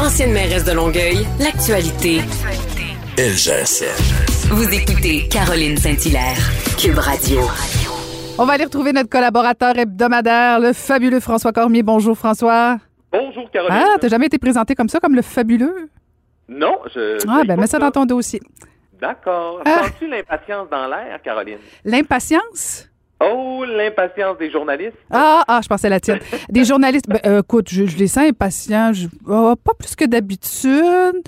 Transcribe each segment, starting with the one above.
Ancienne mairesse de Longueuil, l'actualité. LGSN. Vous écoutez Caroline Saint-Hilaire, Cube Radio. On va aller retrouver notre collaborateur hebdomadaire, le fabuleux François Cormier. Bonjour François. Bonjour Caroline. Ah, t'as jamais été présenté comme ça, comme le fabuleux? Non, je. Ah, ben mets ça dans ton dossier. D'accord. Ah. Sens-tu l'impatience dans l'air, Caroline? L'impatience? Oh, l'impatience des journalistes. Ah, ah, je pensais la tienne. Des journalistes, ben, euh, écoute, je, je les sens impatients, je- oh, pas plus que d'habitude.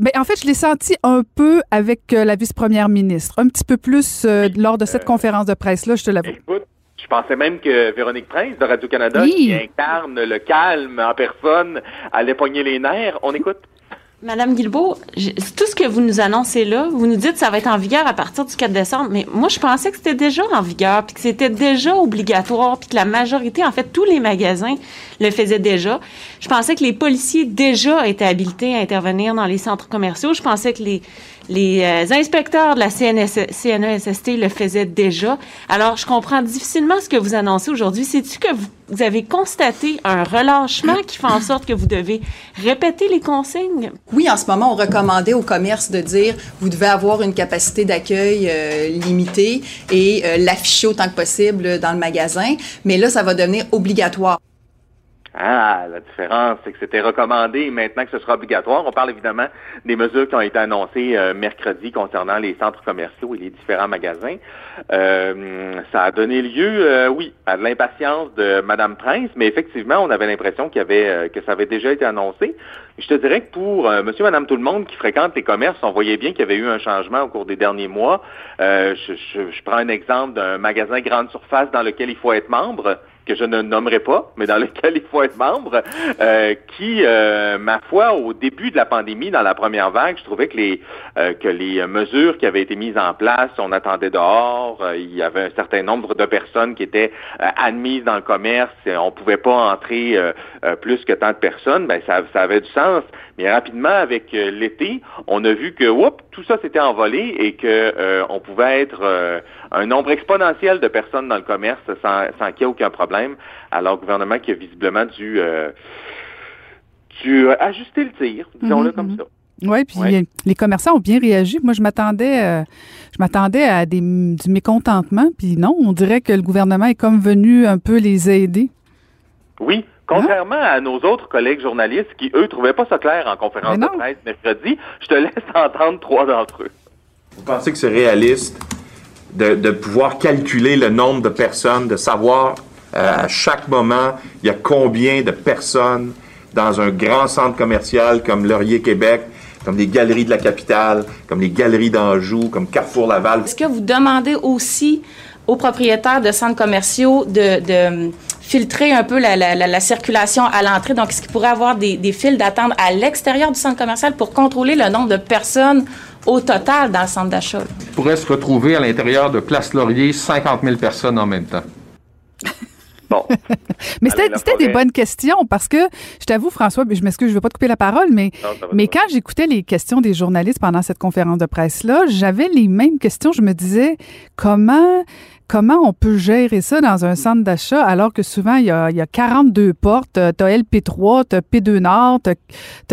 Mais en fait, je l'ai senti un peu avec euh, la vice-première ministre, un petit peu plus euh, lors de cette conférence de presse-là, je te l'avoue. Écoute, je pensais même que Véronique Prince de Radio-Canada, Oui. qui incarne le calme en personne, allait pogner les nerfs. On écoute. Madame Guilbeault, tout ce que vous nous annoncez là, vous nous dites que ça va être en vigueur à partir du 4 décembre, mais moi, je pensais que c'était déjà en vigueur, puis que c'était déjà obligatoire, puis que la majorité, en fait, tous les magasins le faisaient déjà. Je pensais que les policiers déjà étaient habilités à intervenir dans les centres commerciaux. Je pensais que les, les euh, inspecteurs de la CNS, CNESST le faisaient déjà. Alors, je comprends difficilement ce que vous annoncez aujourd'hui. C'est-tu que vous, avez constaté un relâchement qui fait en sorte que vous devez répéter les consignes? Oui, en ce moment, on recommandait au commerce de dire vous devez avoir une capacité d'accueil euh, limitée et euh, l'afficher autant que possible dans le magasin. Mais là, ça va devenir obligatoire. Ah, la différence, c'est que c'était recommandé maintenant que ce sera obligatoire. On parle évidemment des mesures qui ont été annoncées euh, mercredi concernant les centres commerciaux et les différents magasins. Euh, ça a donné lieu, euh, oui, à de l'impatience de Madame Prince, mais effectivement, on avait l'impression qu'il y avait euh, que ça avait déjà été annoncé. Je te dirais que pour euh, Monsieur, Madame, tout le monde qui fréquente les commerces, on voyait bien qu'il y avait eu un changement au cours des derniers mois. Euh, je, je- je prends un exemple d'un magasin grande surface dans lequel il faut être membre que je ne nommerai pas, mais dans lequel il faut être membre, euh, qui, euh, ma foi, au début de la pandémie, dans la première vague, je trouvais que les euh, que les mesures qui avaient été mises en place, on attendait dehors, euh, il y avait un certain nombre de personnes qui étaient euh, admises dans le commerce, et on pouvait pas entrer euh, plus que tant de personnes, ben ça, ça avait du sens. Mais rapidement, avec l'été, on a vu que oups, tout ça s'était envolé et que euh, on pouvait être euh, un nombre exponentiel de personnes dans le commerce sans, sans qu'il y ait aucun problème. Alors, le gouvernement qui a visiblement dû, euh, dû ajuster le tir, disons-le Mhm, comme mhm. ça. Oui, puis Ouais. les commerçants ont bien réagi. Moi, je m'attendais, euh, je m'attendais à des, du mécontentement, puis non, on dirait que le gouvernement est comme venu un peu les aider. Oui, contrairement à nos autres collègues journalistes qui, eux, trouvaient pas ça clair en conférence Mais de presse mercredi, je te laisse entendre trois d'entre eux. Vous pensez que c'est réaliste de, de pouvoir calculer le nombre de personnes, de savoir euh, à chaque moment il y a combien de personnes dans un grand centre commercial comme Laurier Québec, comme les galeries de la capitale, comme les galeries d'Anjou, comme Carrefour Laval? Est-ce que vous demandez aussi aux propriétaires de centres commerciaux de, de, filtrer un peu la, la- la- la circulation à l'entrée? Donc, est-ce qu'il pourrait avoir des, des files d'attente à l'extérieur du centre commercial pour contrôler le nombre de personnes au total dans le centre d'achat? pourrait se retrouver à l'intérieur de Place Laurier 50 000 personnes en même temps. Bon, Mais c'était des bonnes questions parce que, je t'avoue, François, je m'excuse, je ne veux pas te couper la parole, mais, Non, mais quand j'écoutais les questions des journalistes pendant cette conférence de presse-là, j'avais les mêmes questions. Je me disais, comment, comment on peut gérer ça dans un centre d'achat alors que souvent, il y a, il y a 42 portes, tu as LP3, tu as P2 Nord, tu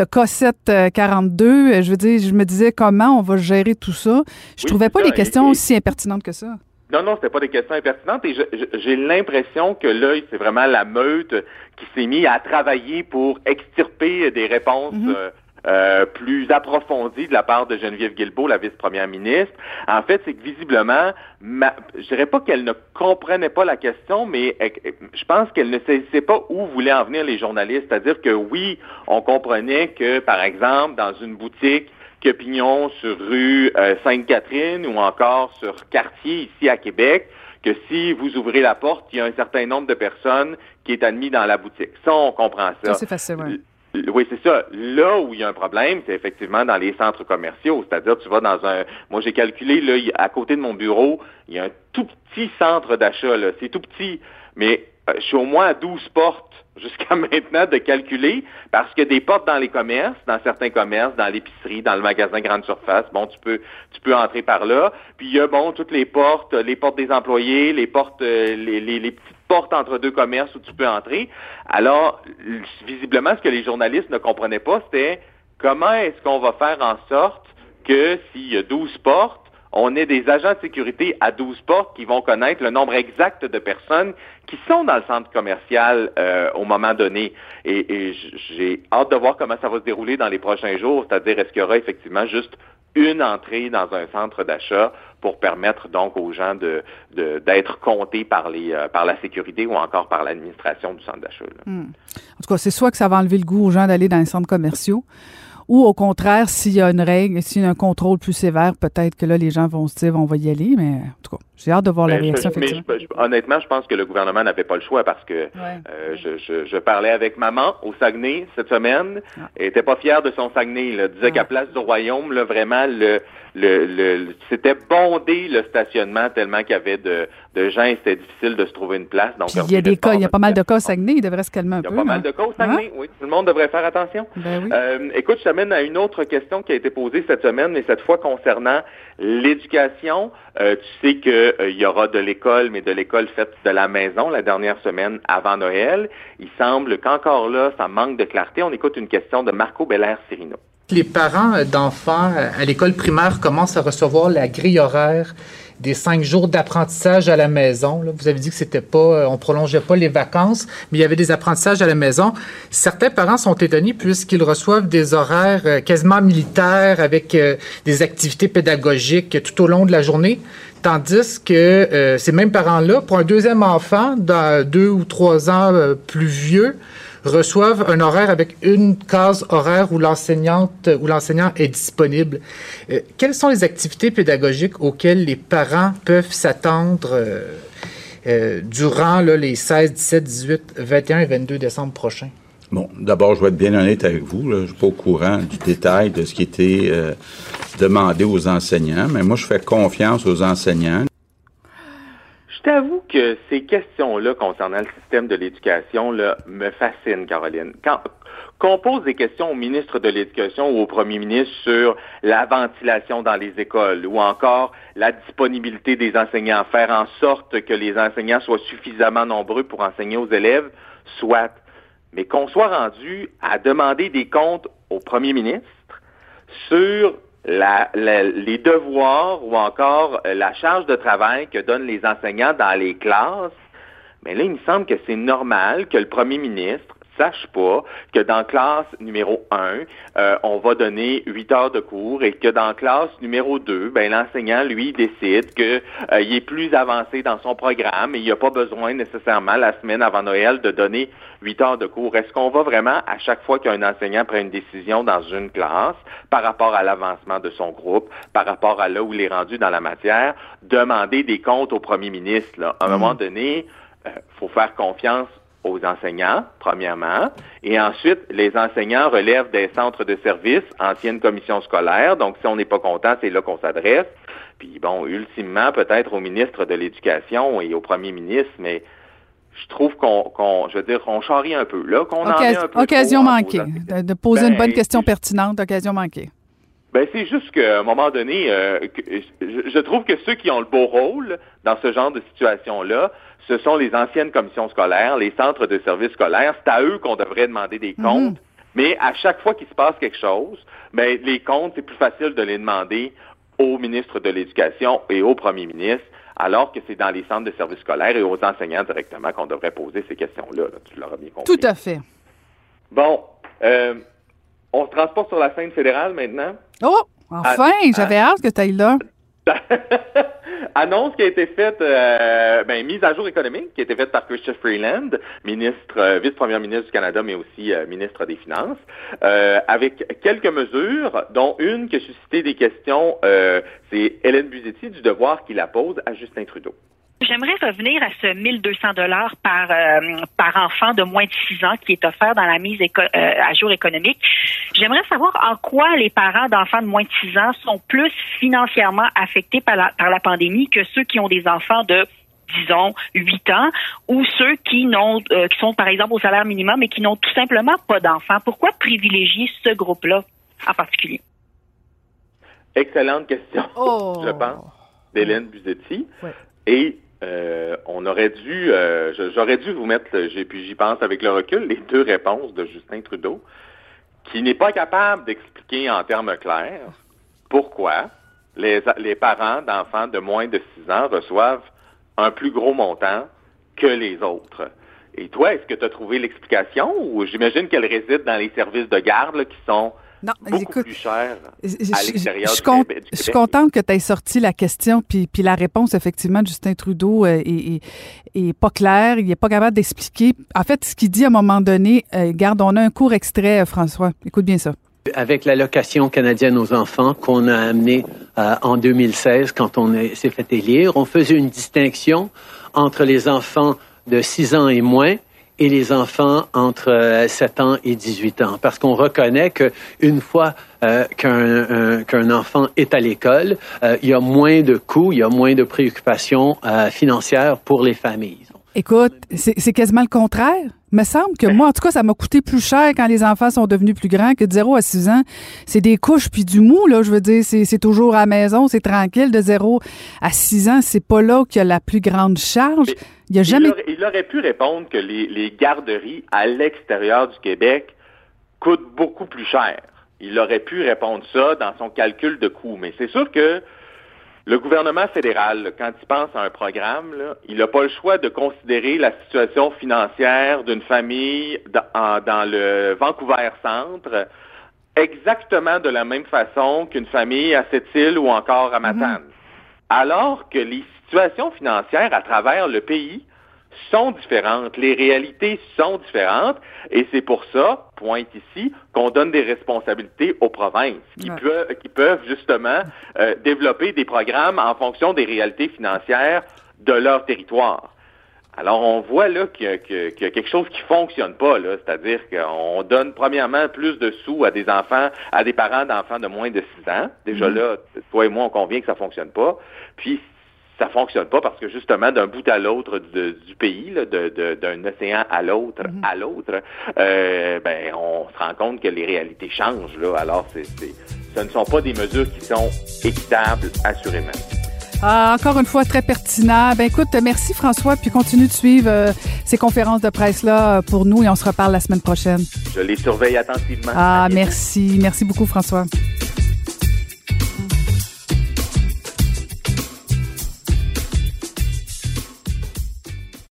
as, K7 42. Je veux dire, je me disais, comment on va gérer tout ça? Je Oui, trouvais pas ça. les questions et- aussi impertinentes que ça. Non, non, c'était pas des questions impertinentes et j'ai l'impression que là, c'est vraiment la meute qui s'est mise à travailler pour extirper des réponses Mhm. euh, euh, plus approfondies de la part de Geneviève Guilbeault, la vice-première ministre. En fait, c'est que visiblement, ma, je dirais pas qu'elle ne comprenait pas la question, mais elle- je pense qu'elle ne sait pas où voulaient en venir les journalistes. C'est-à-dire que oui, on comprenait que, par exemple, dans une boutique, que Pignon sur rue euh, Sainte-Catherine ou encore sur Quartier ici à Québec, que si vous ouvrez la porte, il y a un certain nombre de personnes qui est admis dans la boutique. Ça, on comprend ça. Ça, c'est facile, ouais. L- Oui, c'est ça. Là où il y a un problème, c'est effectivement dans les centres commerciaux. C'est-à-dire, tu vas dans un... Moi, j'ai calculé, là, à côté de mon bureau, il y a un tout petit centre d'achat, là. C'est tout petit. Mais euh, je suis au moins à 12 portes jusqu'à maintenant de calculer parce que des portes dans les commerces, dans certains commerces, dans l'épicerie, dans le magasin grande surface, bon, tu peux tu peux entrer par là. Puis il y a bon toutes les portes, les portes des employés, les portes, euh, les, les, les petites porte entre deux commerces où tu peux entrer. Alors, visiblement, ce que les journalistes ne comprenaient pas, c'était comment est-ce qu'on va faire en sorte que s'il y a 12 portes, on ait des agents de sécurité à 12 portes qui vont connaître le nombre exact de personnes qui sont dans le centre commercial euh, au moment donné. Et, j'ai hâte de voir comment ça va se dérouler dans les prochains jours, c'est-à-dire est-ce qu'il y aura effectivement juste une entrée dans un centre d'achat pour permettre donc aux gens de, d'être comptés par les euh, par la sécurité ou encore par l'administration du centre d'achat. Hmm. En tout cas, c'est soit que ça va enlever le goût aux gens d'aller dans les centres commerciaux, ou au contraire, s'il y a une règle, s'il y a un contrôle plus sévère, peut-être que là, les gens vont se dire, on va y aller, mais en tout cas, j'ai hâte de voir la réaction. mais honnêtement, je pense que le gouvernement n'avait pas le choix parce que euh, je, parlais avec maman au Saguenay cette semaine. Ah. Elle était pas fière de son Saguenay. Elle disait ah. qu'à Place du Royaume, là, vraiment, le, le, le c'était bondé le stationnement tellement qu'il y avait de, de gens et c'était difficile de se trouver une place. Donc, il y a des cas, il y a pas mal de cas au Saguenay, il devrait se calmer un peu. Il y a pas mal de cas au Saguenay, oui. Tout le monde devrait faire attention. Ben euh, écoute, je t'amène à une autre question qui a été posée cette semaine, mais cette fois concernant l'éducation. Euh, tu sais qu'il euh, y aura de l'école, mais de l'école faite de la maison la dernière semaine avant Noël. Il semble qu'encore là, ça manque de clarté. On écoute une question de Marco Belair-Sirino. Les parents d'enfants à l'école primaire commencent à recevoir la grille horaire des cinq jours d'apprentissage à la maison. Vous avez dit que c'était pas, euh, on prolongeait pas les vacances, mais il y avait des apprentissages à la maison. Certains parents sont étonnés puisqu'ils reçoivent des horaires euh, quasiment militaires avec euh, des activités pédagogiques tout au long de la journée. Tandis que ces mêmes parents-là, pour un deuxième enfant, dans deux ou trois ans plus vieux, reçoivent un horaire avec une case horaire où l'enseignante ou l'enseignant est disponible. Euh, quelles sont les activités pédagogiques auxquelles les parents peuvent s'attendre euh, euh, durant les 16, 17, 18, 21 et 22 décembre prochains? Bon, d'abord, je vais être bien honnête avec vous. Je ne suis pas au courant du détail de ce qui était demandé aux enseignants, mais moi, je fais confiance aux enseignants. Je t'avoue que ces questions-là concernant le système de l'éducation me fascinent, Caroline. Quand qu'on pose des questions au ministre de l'Éducation ou au premier ministre sur la ventilation dans les écoles ou encore la disponibilité des enseignants, faire en sorte que les enseignants soient suffisamment nombreux pour enseigner aux élèves, soit. Mais qu'on soit rendu à demander des comptes au premier ministre sur les devoirs ou encore euh, la charge de travail que donnent les enseignants dans les classes, mais là, il me semble que c'est normal que le premier ministre sache pas que dans classe numéro 1, euh, on va donner 8 heures de cours et que dans classe numéro 2, ben, l'enseignant, lui, décide qu'il euh, est plus avancé dans son programme et il n'y a pas besoin nécessairement la semaine avant Noël de donner 8 heures de cours. Est-ce qu'on va vraiment, à chaque fois qu'un enseignant prend une décision dans une classe par rapport à l'avancement de son groupe, par rapport à là où il est rendu dans la matière, demander des comptes au premier ministre? Là? À un moment mm. donné, il euh, faut faire confiance aux enseignants, premièrement, et ensuite, les enseignants relèvent des centres de services, anciennes commissions scolaires, donc si on n'est pas content, c'est là qu'on s'adresse. Puis bon, ultimement, peut-être au ministre de l'Éducation et au premier ministre, mais je trouve qu'on, je veux dire, on charrie un peu, là, qu'on en un peu Occasion manquée, de, poser une bonne ben, question pertinente, occasion manquée. Ben c'est juste qu'à un moment donné, euh, je, je, trouve que ceux qui ont le beau rôle dans ce genre de situation-là, ce sont les anciennes commissions scolaires, les centres de services scolaires. C'est à eux qu'on devrait demander des mhm. comptes. Mais à chaque fois qu'il se passe quelque chose, ben, les comptes, c'est plus facile de les demander au ministre de l'Éducation et au premier ministre, alors que c'est dans les centres de services scolaires et aux enseignants directement qu'on devrait poser ces questions-là. Tu l'auras bien compris. Tout à fait. Bon, euh, on se transporte sur la scène fédérale maintenant? Oh, enfin, j'avais hâte que tu ailles là. Annonce qui a été faite, euh, ben, mise à jour économique, qui a été faite par Christian Freeland, ministre, euh, vice-premier ministre du Canada, mais aussi euh, ministre des Finances, avec quelques mesures, dont une qui a suscité des questions, c'est Hélène Buzetti du devoir qu'il la pose à Justin Trudeau. J'aimerais revenir à ce 1200 dollars par euh, par enfant de moins de 6 ans qui est offert dans la mise euh, à jour économique. J'aimerais savoir en quoi les parents d'enfants de moins de 6 ans sont plus financièrement affectés par la, par la pandémie que ceux qui ont des enfants de disons 8 ans ou ceux qui n'ont euh, qui sont par exemple au salaire minimum et qui n'ont tout simplement pas d'enfants. Pourquoi privilégier ce groupe-là en particulier? Excellente question, oh. je pense, d'Hélène Buzetti. Et euh, on aurait dû, euh, j'aurais dû vous mettre, puis j'y pense avec le recul, les deux réponses de Justin Trudeau, qui n'est pas capable d'expliquer en termes clairs pourquoi les, les parents d'enfants de moins de 6 ans reçoivent un plus gros montant que les autres. Et toi, est-ce que tu as trouvé l'explication? Ou j'imagine qu'elle réside dans les services de garde qui sont Non, beaucoup écoute, plus chers Je, à je- l'extérieur je du suis Québec- je contente que tu aies sorti la question, puis, puis la réponse, effectivement, de Justin Trudeau euh, est, est- est pas claire. Il n'est pas capable d'expliquer. En fait, ce qu'il dit à un moment donné, euh, garde, on a un court extrait, euh, François. Écoute bien ça. avec l'allocation canadienne aux enfants qu'on a amenée euh, en 2016 quand on est- s'est fait élire, on faisait une distinction entre les enfants de 6 ans et moins et les enfants entre euh, 7 ans et 18 ans. Parce qu'on reconnaît que une fois euh, qu'un un- qu'un enfant est à l'école, euh, il y a moins de coûts, il y a moins de préoccupations euh, financières pour les familles. Écoute, c'est quasiment le contraire. Me semble que moi, en tout cas, ça m'a coûté plus cher quand les enfants sont devenus plus grands que de 0 à 6 ans. C'est des couches puis du mou, là. Je veux dire, c'est toujours à la maison, c'est tranquille. De 0 à 6 ans, c'est pas là qu'il y a la plus grande charge. Il y a jamais. Il aurait, il aurait pu répondre que les, les garderies à l'extérieur du Québec coûtent beaucoup plus cher. Il aurait pu répondre ça dans son calcul de coût. Mais c'est sûr que le gouvernement fédéral, quand il pense à un programme, là, il n'a pas le choix de considérer la situation financière d'une famille dans, le Vancouver Centre exactement de la même façon qu'une famille à Sept-Îles ou encore à Matane. Alors que les situations financières à travers le pays sont différentes, les réalités sont différentes, et c'est pour ça, pointe ici, qu'on donne des responsabilités aux provinces, qui, Ouais. peuvent, qui peuvent justement euh, développer des programmes en fonction des réalités financières de leur territoire. Alors, on voit là qu'il y, a y a quelque chose qui fonctionne pas, là. C'est-à-dire qu'on donne premièrement plus de sous à des enfants, à des parents d'enfants de moins de 6 ans. Déjà Mhm. là, toi et moi, on convient que ça fonctionne pas. Puis, ça fonctionne pas parce que justement, d'un bout à l'autre du pays, là, de- de- d'un océan à l'autre, à l'autre, euh, ben, on se rend compte que les réalités changent, là. Alors, c'est, c'est- ce ne sont pas des mesures qui sont équitables, assurément. Ah, encore une fois, très pertinent. Ben écoute, merci François, puis continue de suivre euh, ces conférences de presse-là euh, pour nous et on se reparle la semaine prochaine. Je les surveille attentivement. Ah, merci. Merci beaucoup, François.